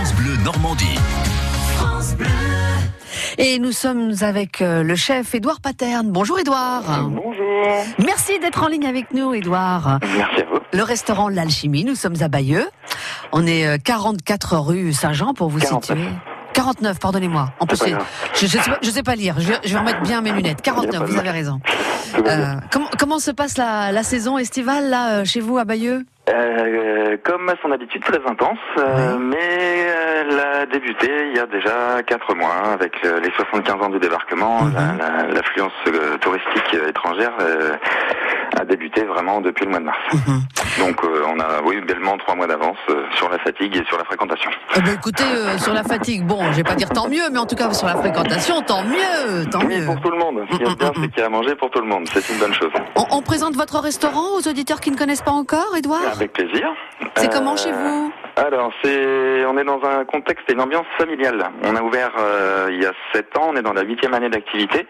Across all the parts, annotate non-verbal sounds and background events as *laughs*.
France Bleu Normandie. Et nous sommes avec euh, le chef Édouard Paterne. Bonjour Édouard. Bonjour. Merci d'être en ligne avec nous Édouard. Merci à vous. Le restaurant L'Alchimie, nous sommes à Bayeux. On est euh, 44 rue Saint-Jean pour vous 49. situer. 49, pardonnez-moi. En plus, je, je, sais pas, je sais pas lire. Je, vais- je vais remettre bien mes lunettes. 49, pas de vous avez raison. *laughs* Euh, comment, comment se passe la, la saison estivale là euh, chez vous à Bayeux? Euh, comme à son habitude, très intense, euh, mais euh, a débuté il y a déjà 4 mois avec euh, les 75 ans du débarquement. Mhm. La- la- L'affluence euh, touristique euh, étrangère euh, a débuté vraiment depuis le mois de mars. Mhm. Donc euh, on a, oui, bellement 3 mois d'avance euh, sur la fatigue et sur la fréquentation. Eh ben, écoutez, sur la fatigue, bon, je vais pas dire tant mieux, mais en tout cas sur la fréquentation, tant mieux, tant Oui, mieux. pour tout le monde. Ce qui Mm, est bien, mm, mm. c'est qu'il y a à manger pour tout le monde. C'est une bonne chose. On, on présente votre restaurant aux auditeurs qui ne connaissent pas encore, Édouard? Avec plaisir. C'est comment chez vous? Alors, c'est, on est dans un contexte et une ambiance familiale. On a ouvert euh, il y a sept ans, on est dans la huitième année d'activité.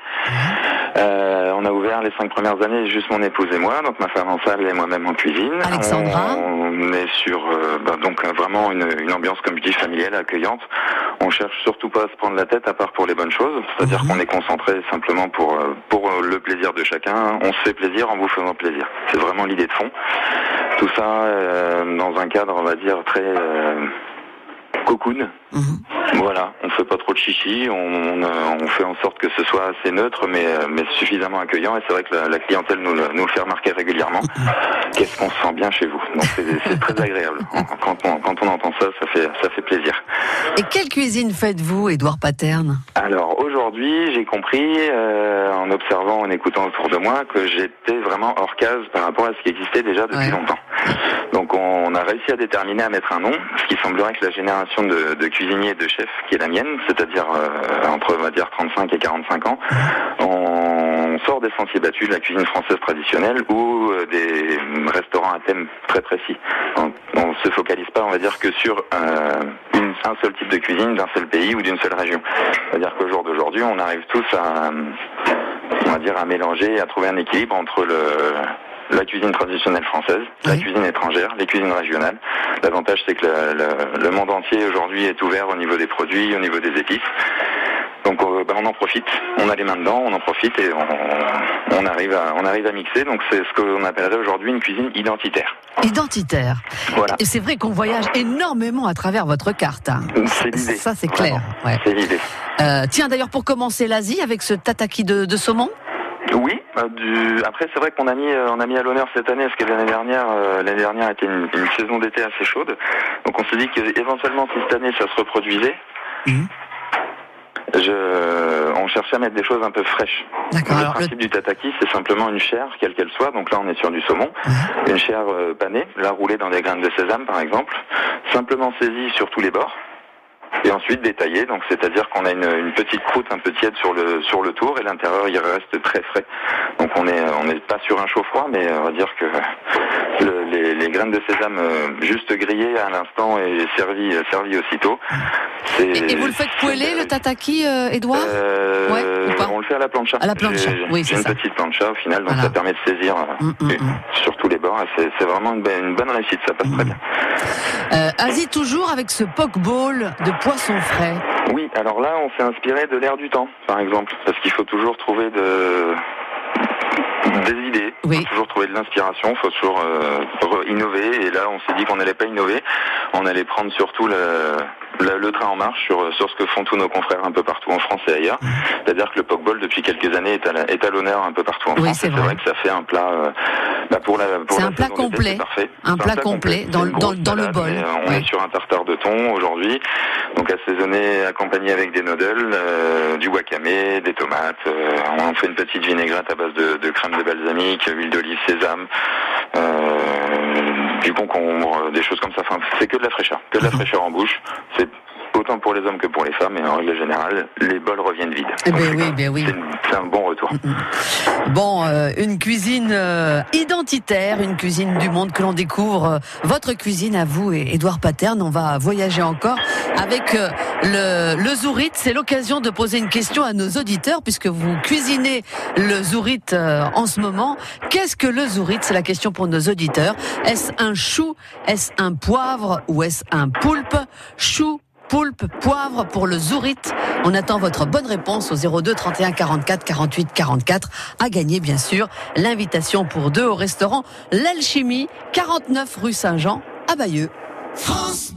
Euh, on a ouvert les cinq premières années juste mon épouse et moi, donc ma femme en salle et moi-même en cuisine. Alexandra. On est sur euh, bah, donc vraiment une, une ambiance comme je dis familiale, accueillante. On cherche surtout pas à se prendre la tête à part pour les bonnes choses, c'est-à-dire Mhm. qu'on est concentré simplement pour pour le plaisir de chacun. On se fait plaisir en vous faisant plaisir. C'est vraiment l'idée de fond. Tout ça euh, dans un cadre, on va dire, très euh, cocoon. Mhm. Voilà, on fait pas trop de chichi, on, on, euh, on fait en sorte que ce soit assez neutre, mais, euh, mais suffisamment accueillant. Et c'est vrai que la, la clientèle nous le, nous le fait remarquer régulièrement. Qu'est-ce qu'on se sent bien chez vous? Donc c'est c'est très *laughs* agréable. Quand on, quand on entend ça, ça fait, ça fait plaisir. Et quelle cuisine faites-vous, Édouard Paterne? Alors aujourd'hui, j'ai compris, euh, en observant, en écoutant autour de moi, que j'étais vraiment hors case par rapport à ce qui existait déjà depuis Ouais. longtemps. Donc on a réussi à déterminer, à mettre un nom, ce qui semblerait que la génération de, de cuisiniers et de chefs, qui est la mienne, c'est-à-dire euh, entre on va dire 35 et 45 ans, on sort des sentiers battus de la cuisine française traditionnelle ou euh, des restaurants à thème très précis. On, on se focalise pas, on va dire, que sur euh, une- un seul type de cuisine d'un seul pays ou d'une seule région. C'est-à-dire qu'au jour d'aujourd'hui, on arrive tous à, on va dire, à mélanger, à trouver un équilibre entre le la cuisine traditionnelle française, la cuisine étrangère, les cuisines régionales. L'avantage, c'est que le, le- le monde entier aujourd'hui est ouvert au niveau des produits, au niveau des épices. Donc euh, ben, on en profite, on a les mains dedans, on en profite et on, on arrive à on arrive à mixer. Donc c'est ce qu'on appellerait aujourd'hui une cuisine identitaire. Identitaire. Voilà, Et c'est vrai qu'on voyage énormément à travers votre carte. hein. c'est l'idée. Ça, c'est clair. Ouais. C'est l'idée. Euh, tiens, d'ailleurs, pour commencer l'Asie avec ce tataki de, de saumon, Oui. euh, du... Après, c'est vrai qu'on a mis, euh, on a mis à l'honneur cette année, parce que l'année dernière, euh, l'année dernière était une, une saison d'été assez chaude. Donc, on s'est dit qu'éventuellement, si cette année ça se reproduisait, Mhm. je... on cherchait à mettre des choses un peu fraîches. Le principe du tataki, c'est simplement une chair, quelle qu'elle soit. Donc là, on est sur du saumon, une chair panée, là roulée dans des graines de sésame, par exemple, simplement saisie sur tous les bords. Et ensuite détaillée, donc c'est-à-dire qu'on a une, une petite croûte un peu tiède sur le sur le tour et l'intérieur il reste très frais. Donc on est on n'est pas sur un chaud froid, mais on va dire que le- les, les graines de sésame euh, juste grillées à l'instant et servies servies aussitôt. et, et vous le faites poêler, le tataki, euh, Édouard euh, Ouais, ou pas on le fait à la plancha. À la plancha, oui, c'est une petite plancha au final, donc Voilà. ça permet de saisir euh, Mm, mm, mm. sur tous les bords. C'est vraiment une, bonne- une bonne réussite, ça passe très bien. Euh, Asie toujours avec ce poke bowl de poisson frais. Oui, alors là, on s'est inspiré de l'air du temps, par exemple, parce qu'il faut toujours trouver de des idées, Oui. faut toujours trouver de l'inspiration, faut toujours euh, innover. Et là, on s'est dit qu'on n'allait pas innover, on allait prendre surtout le, le, le train en marche sur, sur ce que font tous nos confrères un peu partout en France et ailleurs. C'est-à-dire que le pokeball, depuis quelques années, est à, l'honneur un peu partout en Oui, France. c'est vrai que ça fait un plat euh, bah, pour la pour C'est un plat complet. parfait. Un C'est plat complet dans le- dans- dans bol. euh, on est sur un tartare de thon aujourd'hui, donc assaisonné, accompagné avec des noodles, euh, du wakame, des tomates. euh, on fait une petite vinaigrette à base de, de crème de balsamique, huile d'olive, sésame, euh, du concombre, des choses comme ça. Enfin, c'est que de la fraîcheur, que de la fraîcheur en bouche. C'est autant pour les hommes que pour les femmes, et en règle générale, les bols reviennent vides. Eh ben oui, ben oui. c'est un bon retour. Bon, euh, une cuisine euh, identitaire, une cuisine du monde que l'on découvre. euh, votre cuisine à vous, et Édouard Paterne. On va voyager encore avec euh, le, le. C'est l'occasion de poser une question à nos auditeurs puisque vous cuisinez le zourit euh, en ce moment. Qu'est-ce que le zourit C'est la question pour nos auditeurs. Est-ce un chou? Est-ce un poivre? Ou est-ce un poulpe? Chou poulpe, poivre pour le zourit. On attend votre bonne réponse au 02 31 44 48 44. À gagner, bien sûr, l'invitation pour deux au restaurant L'Alchimie, 49 rue Saint-Jean, à Bayeux. France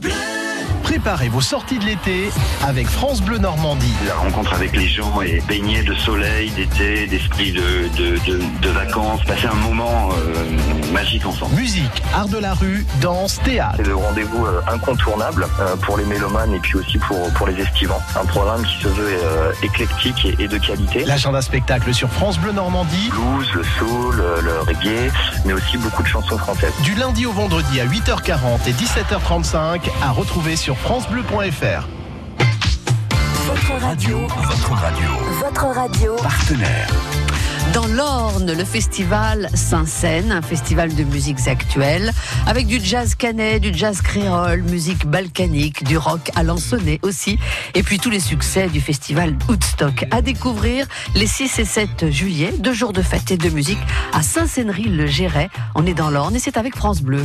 Préparez vos sorties de l'été avec France Bleu Normandie. La rencontre avec les gens et baigner de soleil, d'été, d'esprit de, de, de, vacances, passer un moment euh, magique ensemble. Musique, art de la rue, danse, théâtre. C'est le rendez-vous euh, incontournable euh, pour les mélomanes et puis aussi pour, pour les estivants. Un programme qui se veut éclectique et, de qualité. L'agenda spectacle sur France Bleu Normandie. Blues, le soul, le reggae, mais aussi beaucoup de chansons françaises. Du lundi au vendredi à 8h40 et 17h35 à retrouver sur francebleu.fr. Votre radio, votre radio, votre radio, partenaire. Dans l'Orne, le festival Saint-Seine, un festival de musiques actuelles, avec du jazz canet, du jazz créole, musique balkanique, du rock à lansonnet aussi, et puis tous les succès du festival Woodstock. À découvrir les 6 et 7 juillet, deux jours de fête et de musique à Saint-Sénery-le-Géret. On est dans l'Orne et c'est avec France Bleu.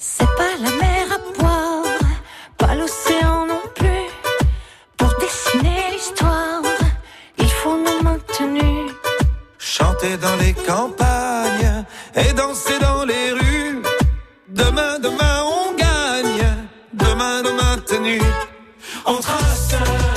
C'est pas la mer à boire, pas l'océan non plus. Pour dessiner l'histoire, il faut nous maintenir. Chanter dans les campagnes et danser dans les rues. Demain, demain, on gagne. Demain, demain, tenu. On trace.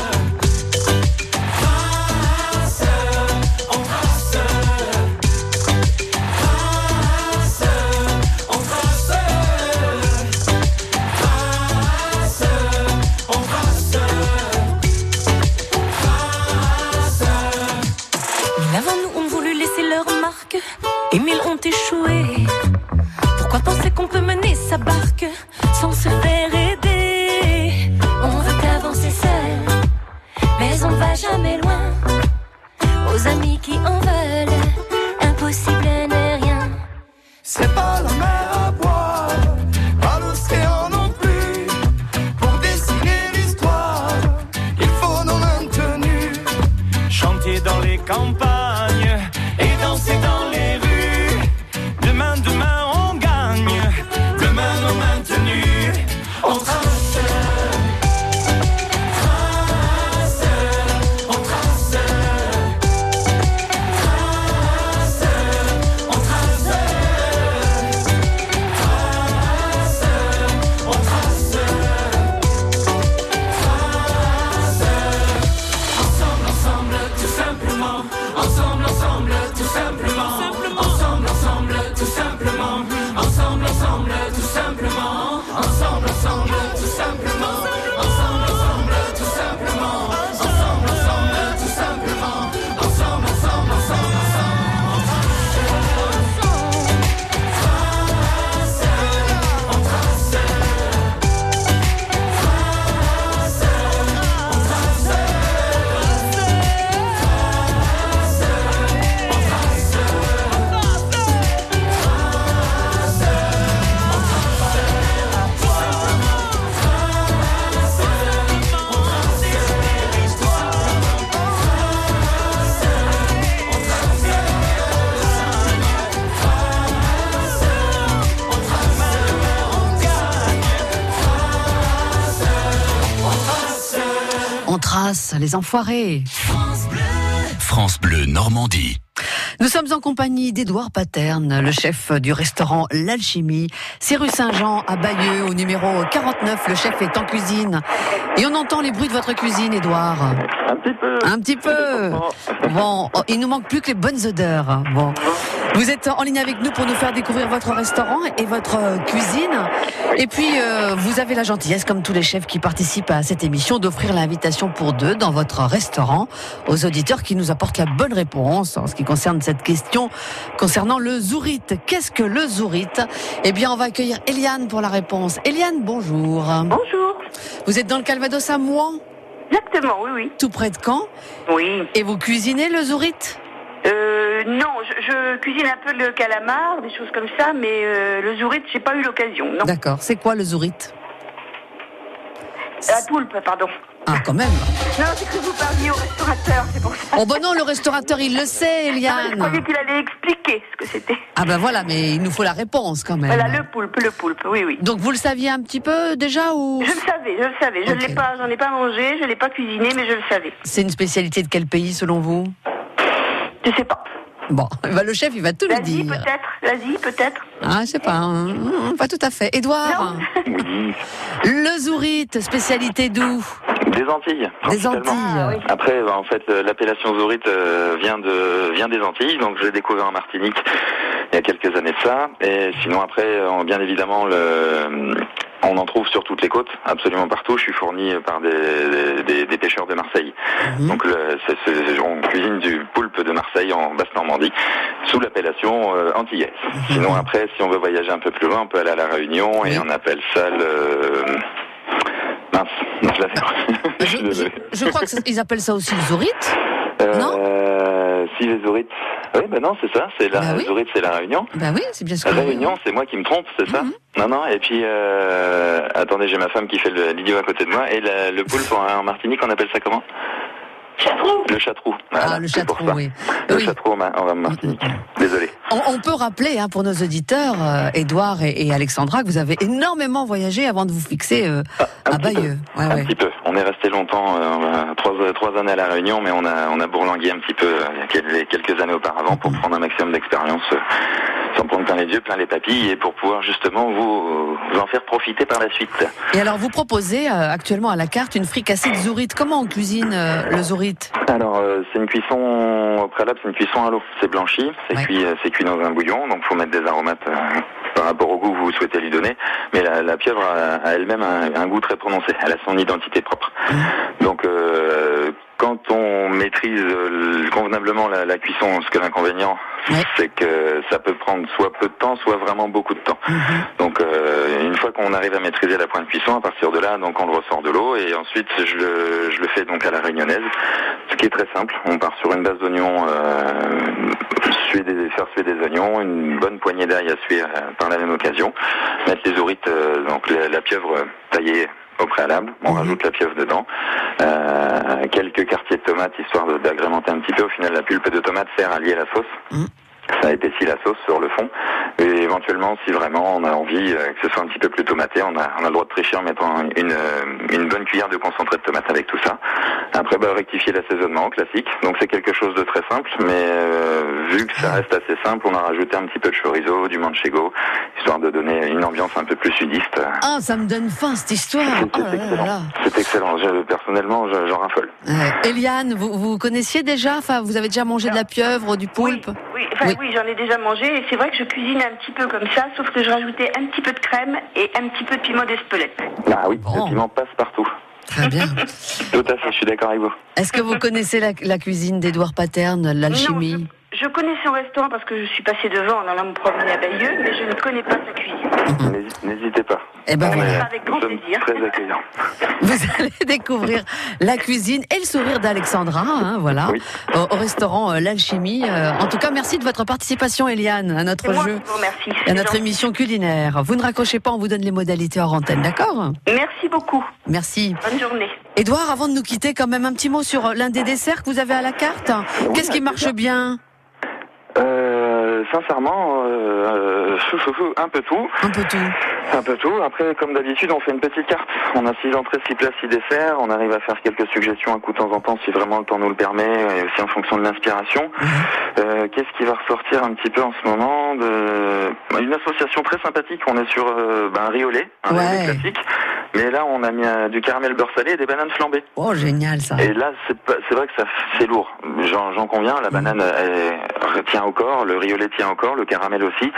On trace les enfoirés. France Bleu Normandie. Nous sommes en compagnie d'Édouard Paterne, le chef du restaurant L'Alchimie. C'est rue Saint-Jean à Bayeux, au numéro 49. Le chef est en cuisine. Et on entend les bruits de votre cuisine, Édouard. Un petit peu. Un petit peu. *laughs* Bon, oh, il nous manque plus que les bonnes odeurs. Bon. Vous êtes en ligne avec nous pour nous faire découvrir votre restaurant et votre euh, cuisine. Et puis, euh, vous avez la gentillesse, comme tous les chefs qui participent à cette émission, d'offrir l'invitation pour deux dans votre restaurant aux auditeurs qui nous apportent la bonne réponse en ce qui concerne cette question concernant le zourite. Qu'est-ce que le zourite? Eh bien, on va accueillir Eliane pour la réponse. Eliane, bonjour. Bonjour. Vous êtes dans le Calvados à Mouan? Exactement, oui, oui. Tout près de Caen? Oui. Et vous cuisinez le zourite? Euh, non, je, je cuisine un peu le calamar, des choses comme ça, mais euh, le zourite, j'ai pas eu l'occasion. Non. D'accord. C'est quoi le zourite? La poulpe, pardon. Ah, quand même. Non, c'est que vous parliez au restaurateur, c'est pour ça. Oh ben non, le restaurateur, il le sait, Non, je Eliane. croyais qu'il allait expliquer ce que c'était. Ah ben voilà, mais il nous faut la réponse quand même. Voilà, le poulpe, le poulpe, oui, oui. Donc vous le saviez un petit peu déjà ou Je le savais, je le savais. Je ne l'ai pas, j'en ai pas mangé, je l'ai pas cuisiné, mais je le savais. c'est une spécialité de quel pays selon vous? Je sais pas. *laughs* Bon, bah, le chef, il va tout nous L'Asie, dire. peut-être. L'Asie, peut-être. Ah, je sais pas, hein, pas tout à fait. Édouard, Oui. *laughs* le zourite, spécialité d'où Des Antilles. Des principalement. Antilles. Après, bah, en fait, euh, l'appellation Zourite euh, vient de vient des Antilles, donc je l'ai découvert en Martinique il y a quelques années de ça. Et sinon, après, euh, bien évidemment, le, on en trouve sur toutes les côtes, absolument partout. Je suis fourni par des, des, des pêcheurs de Marseille. Donc, le, c'est- c'est- on cuisine du poulpe de Marseille en Basse-Normandie, sous l'appellation euh, antillaise. Sinon, après, si on veut voyager un peu plus loin, on peut aller à La Réunion et on appelle ça le... Mince, je. Je. *laughs* Je crois qu'ils appellent ça aussi le zourite. Euh, si les Zourites. Oui, ben non, c'est ça. C'est la Bah oui. C'est la Réunion. Ben oui, c'est bien ce que Réunion, c'est moi qui me trompe, c'est ça Non, non. Et puis, euh, attendez, j'ai ma femme qui fait l'idiot à côté de moi. Et la- le poulpe en, en Martinique, on appelle ça comment? Le chatrou. Voilà, Ah, le chatrou, ça. oui. Le Oui. chatrou en, Ma- en Martinique. Désolé. On, on peut rappeler hein, pour nos auditeurs, euh, Édouard et, et Alexandra, que vous avez énormément voyagé avant de vous fixer euh, à Bayeux. Ouais, Un ouais. petit peu. On est resté longtemps, euh, trois, trois années à la Réunion, mais on a, on a bourlingué un petit peu euh, il y a quel- quelques années auparavant pour prendre un maximum d'expérience, euh, sans prendre plein les yeux, plein les papilles, et pour pouvoir justement vous, vous en faire profiter par la suite. Et alors, vous proposez euh, actuellement à la carte une fricassée de zourite. Comment on cuisine euh, le zourite? Alors, euh, c'est une cuisson au préalable, c'est une cuisson à l'eau. C'est blanchi, c'est cuit, euh, c'est cuit dans un bouillon, donc faut mettre des aromates euh, par rapport au goût que vous souhaitez lui donner. Mais la, la pieuvre a, a elle-même un, un goût très prononcé. Elle a son identité propre. Donc, euh, quand on maîtrise convenablement la, la cuisson, ce que l'inconvénient, c'est que ça peut prendre soit peu de temps, soit vraiment beaucoup de temps. Donc, euh, une fois qu'on arrive à maîtriser la pointe de cuisson, à partir de là, donc on le ressort de l'eau et ensuite je le, je le fais donc à la réunionnaise, ce qui est très simple. On part sur une base d'oignons, euh, suer des, faire suer des oignons, une bonne poignée d'ail à suer euh, par la même occasion, mettre les ourites, euh, donc la, la pieuvre taillée au préalable, on rajoute la pieuvre dedans, euh, quelques quartiers de tomates histoire d'agrémenter un petit peu. Au final, la pulpe de tomate sert à lier la sauce. Ça épaissit la sauce sur le fond. Et éventuellement, si vraiment on a envie euh, que ce soit un petit peu plus tomaté, on a, on a le droit de tricher en mettant une, euh, une bonne cuillère de concentré de tomate avec tout ça. Après, bah, rectifier l'assaisonnement classique. Donc c'est quelque chose de très simple, mais euh, vu que ça reste assez simple, on a rajouté un petit peu de chorizo, du manchego, histoire de donner une ambiance un peu plus sudiste. Ah, ça me donne faim cette histoire. Oh là là là. C'est excellent. Je- personnellement, je- j'en raffole. Ouais. Eliane, vous, vous connaissiez déjà? Enfin, vous avez déjà mangé de la pieuvre, du poulpe? Oui, enfin, oui. j'en ai déjà mangé et c'est vrai que je cuisine un petit peu comme ça, sauf que je rajoutais un petit peu de crème et un petit peu de piment d'Espelette. Ah oui, le piment passe partout. Très bien. *laughs* Tout à fait, je suis d'accord avec vous. Est-ce que vous connaissez la, la cuisine d'Édouard Paterne, l'alchimie? Je connais son restaurant parce que je suis passée devant en allant me promener à Bayeux, mais je ne connais pas sa cuisine. N'hésitez- N'hésitez pas. Eh ben On voilà. est- Avec grand plaisir. Très accueillants. *laughs* Vous allez découvrir la cuisine et le sourire d'Alexandra, hein, voilà, au, au restaurant euh, L'Alchimie. Euh, en tout cas, merci de votre participation, Eliane, à notre moi jeu, vous à notre gentil. émission culinaire. Vous ne raccrochez pas, on vous donne les modalités hors antenne, d'accord? Merci beaucoup. Merci. Bonne journée. Édouard, avant de nous quitter, quand même un petit mot sur euh, l'un des desserts que vous avez à la carte. Qu'est-ce qui marche bien? Sincèrement, euh, fou, un peu tout. Un peu tout. Un peu tout. Après, comme d'habitude, on fait une petite carte. On a six entrées, six plats, six desserts. On arrive à faire quelques suggestions un coup de temps en temps, si vraiment le temps nous le permet, et aussi en fonction de l'inspiration. Euh, Qu'est-ce qui va ressortir un petit peu en ce moment de... Une association très sympathique. On est sur euh, ben, un lait, un Ouais. classique. Mais là, on a mis euh, du caramel beurre salé et des bananes flambées. Oh, génial ça. Et là, c'est pas- c'est vrai que ça, c'est lourd. J'en j'en conviens. La banane elle, tient au corps, le riolet tient au corps, le caramel aussi.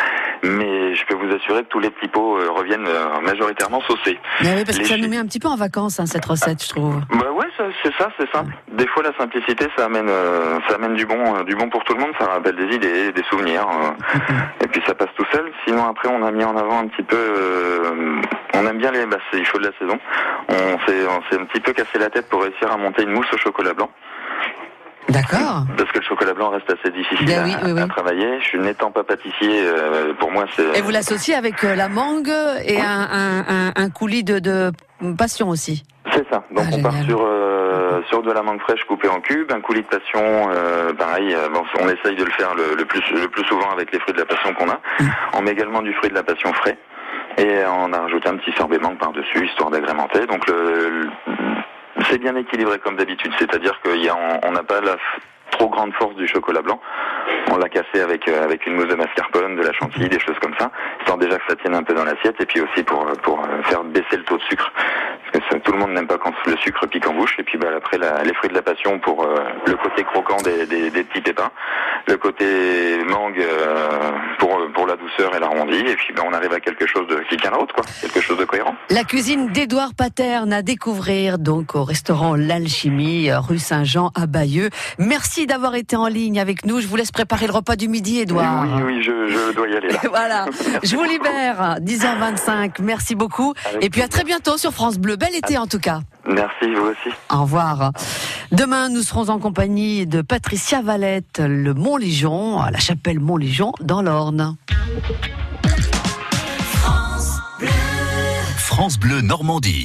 Mais je peux vous assurer que tous les petits pots euh, reviennent euh, majoritairement saucés. Mais oui, parce que ça nous met un petit peu en vacances, hein, cette recette, je trouve. Bah c'est ça, c'est simple. Des fois, la simplicité, ça amène, euh, ça amène du bon, euh, du bon pour tout le monde. Ça rappelle des idées, des souvenirs, *laughs* euh, et puis ça passe tout seul. Sinon, après, on a mis en avant un petit peu. on aime bien les, bah, les chauds de la saison. On s'est, on s'est un petit peu cassé la tête pour réussir à monter une mousse au chocolat blanc. D'accord. Parce que le chocolat blanc reste assez difficile Ben à, oui, oui, oui. à travailler. Je suis n'étant pas pâtissier, euh, pour moi, c'est. Et vous l'associez avec euh, la mangue et un, un, un, un coulis de, de passion aussi. C'est ça. Donc Ah, on part sur euh, sur de la mangue fraîche coupée en cubes, un coulis de passion, euh, pareil. euh, bon, on essaye de le faire le, le plus le plus souvent avec les fruits de la passion qu'on a. Mm. On met également du fruit de la passion frais et on a rajouté un petit sorbet mangue par dessus histoire d'agrémenter. Donc le, le- c'est bien équilibré comme d'habitude, c'est-à-dire qu'il y a on on n'a pas la trop grande force du chocolat blanc. On l'a cassé avec euh, avec une mousse de mascarpone, de la chantilly, des choses comme ça, histoire déjà que ça tienne un peu dans l'assiette et puis aussi pour euh, pour euh, faire baisser le taux de sucre. Parce que ça- tout le monde n'aime pas quand le sucre pique en bouche. Et puis bah, après la- les fruits de la passion pour euh, le côté croquant des, des, des petits pépins, le côté mangue euh, pour pour la douceur et l'arrondi. Et puis bah, on arrive à quelque chose de qui tient la route, quoi, quelque chose de cohérent. La cuisine d'Édouard Paterne à découvrir donc au restaurant L'Alchimie, euh, rue Saint-Jean à Bayeux. Merci d'avoir été en ligne avec nous. Je vous laisse préparer le repas du midi, Édouard. Oui, oui, je, je dois y aller là. *laughs* Voilà, *laughs* je vous libère, 10h25, merci beaucoup. Avec Et puis à très bientôt sur France Bleu. Bel été en tout cas. Merci, vous aussi. Au revoir. Demain, nous serons en compagnie de Patricia Valette, le Mont-Lijon, à la chapelle Mont-Lijon, dans l'Orne. France Bleu Normandie.